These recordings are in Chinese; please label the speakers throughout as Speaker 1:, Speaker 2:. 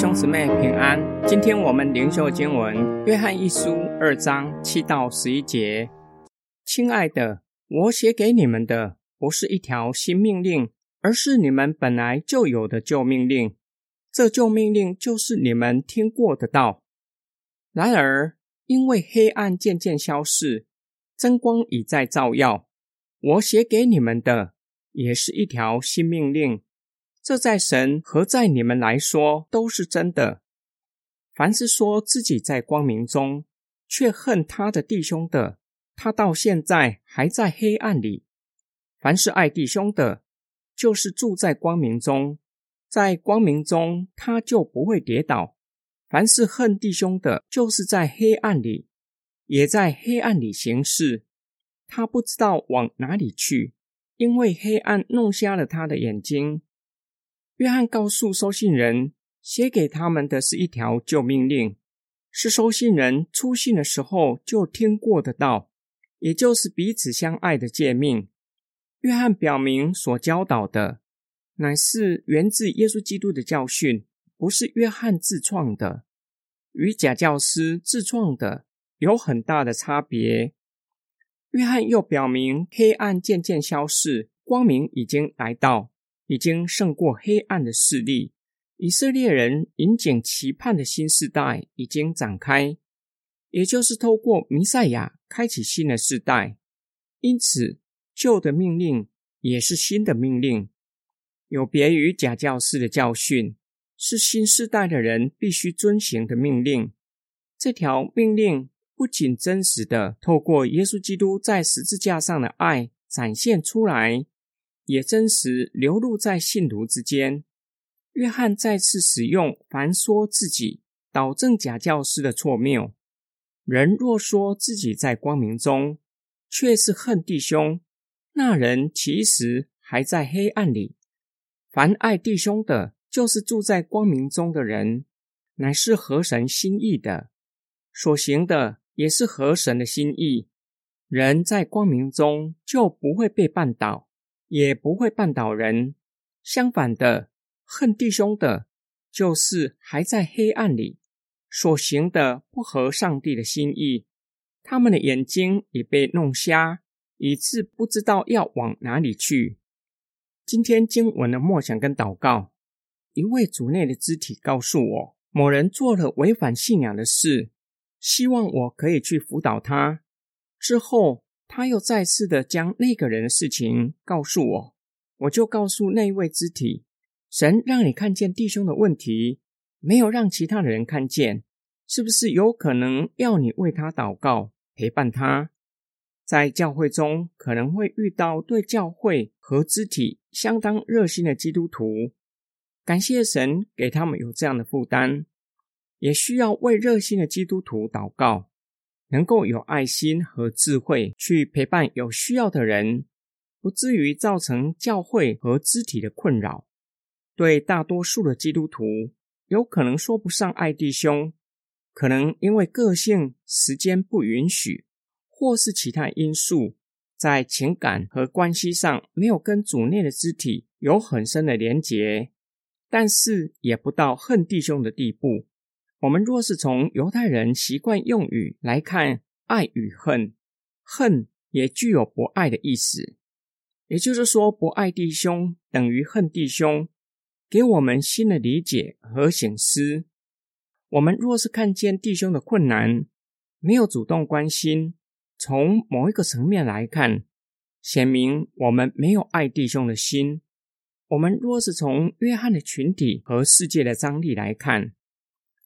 Speaker 1: 兄姊妹平安。今天我们灵修经文《约翰一书》二章七到十一节。亲爱的，我写给你们的不是一条新命令，而是你们本来就有的旧命令。这旧命令就是你们听过的道。然而，因为黑暗渐渐消逝，真光已在照耀，我写给你们的也是一条新命令。这在神和在你们来说都是真的。凡是说自己在光明中，却恨他的弟兄的，他到现在还在黑暗里。凡是爱弟兄的，就是住在光明中，在光明中他就不会跌倒。凡是恨弟兄的，就是在黑暗里，也在黑暗里行事。他不知道往哪里去，因为黑暗弄瞎了他的眼睛。约翰告诉收信人，写给他们的是一条旧命令，是收信人出信的时候就听过的道，也就是彼此相爱的诫命。约翰表明所教导的，乃是源自耶稣基督的教训，不是约翰自创的，与假教师自创的有很大的差别。约翰又表明，黑暗渐渐消逝，光明已经来到。已经胜过黑暗的势力，以色列人引颈期盼的新时代已经展开，也就是透过弥赛亚开启新的时代。因此，旧的命令也是新的命令，有别于假教师的教训，是新时代的人必须遵行的命令。这条命令不仅真实的透过耶稣基督在十字架上的爱展现出来。也真实流露在信徒之间。约翰再次使用“凡说自己导正假教师的错谬，人若说自己在光明中，却是恨弟兄，那人其实还在黑暗里。凡爱弟兄的，就是住在光明中的人，乃是合神心意的，所行的也是合神的心意。人在光明中就不会被绊倒。也不会绊倒人。相反的，恨弟兄的，就是还在黑暗里所行的不合上帝的心意。他们的眼睛已被弄瞎，以致不知道要往哪里去。今天经文的默想跟祷告，一位主内的肢体告诉我，某人做了违反信仰的事，希望我可以去辅导他。之后。他又再次的将那个人的事情告诉我，我就告诉那一位肢体：神让你看见弟兄的问题，没有让其他的人看见，是不是有可能要你为他祷告，陪伴他？在教会中可能会遇到对教会和肢体相当热心的基督徒，感谢神给他们有这样的负担，也需要为热心的基督徒祷告。能够有爱心和智慧去陪伴有需要的人，不至于造成教会和肢体的困扰。对大多数的基督徒，有可能说不上爱弟兄，可能因为个性、时间不允许，或是其他因素，在情感和关系上没有跟主内的肢体有很深的连结，但是也不到恨弟兄的地步。我们若是从犹太人习惯用语来看，爱与恨，恨也具有不爱的意思。也就是说，不爱弟兄等于恨弟兄，给我们新的理解和醒思。我们若是看见弟兄的困难，没有主动关心，从某一个层面来看，显明我们没有爱弟兄的心。我们若是从约翰的群体和世界的张力来看，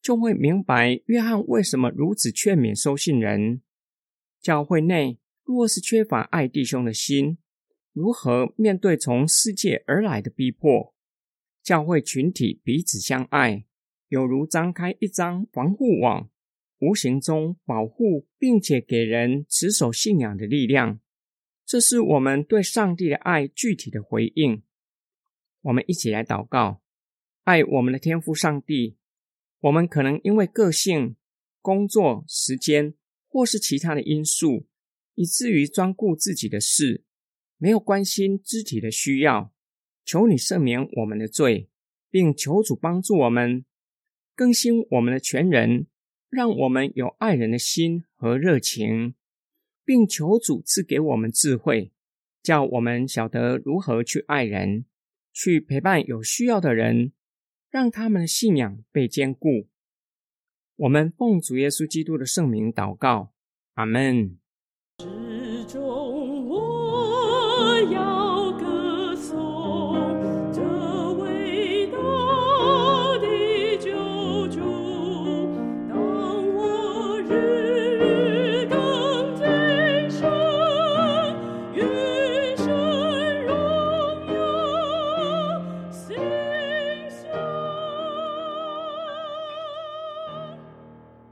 Speaker 1: 就会明白约翰为什么如此劝勉收信人。教会内若是缺乏爱弟兄的心，如何面对从世界而来的逼迫？教会群体彼此相爱，有如张开一张防护网，无形中保护并且给人持守信仰的力量。这是我们对上帝的爱具体的回应。我们一起来祷告：爱我们的天父上帝。我们可能因为个性工作时间或是其他的因素以至于专顾自己的事没有关心肢体的需要求你赦免我们的罪并求主帮助我们更新我们的全人让我们有爱人的心和热情并求主赐给我们智慧叫我们晓得如何去爱人去陪伴有需要的人让他们的信仰被坚固，我们奉主耶稣基督的圣名祷告，阿门。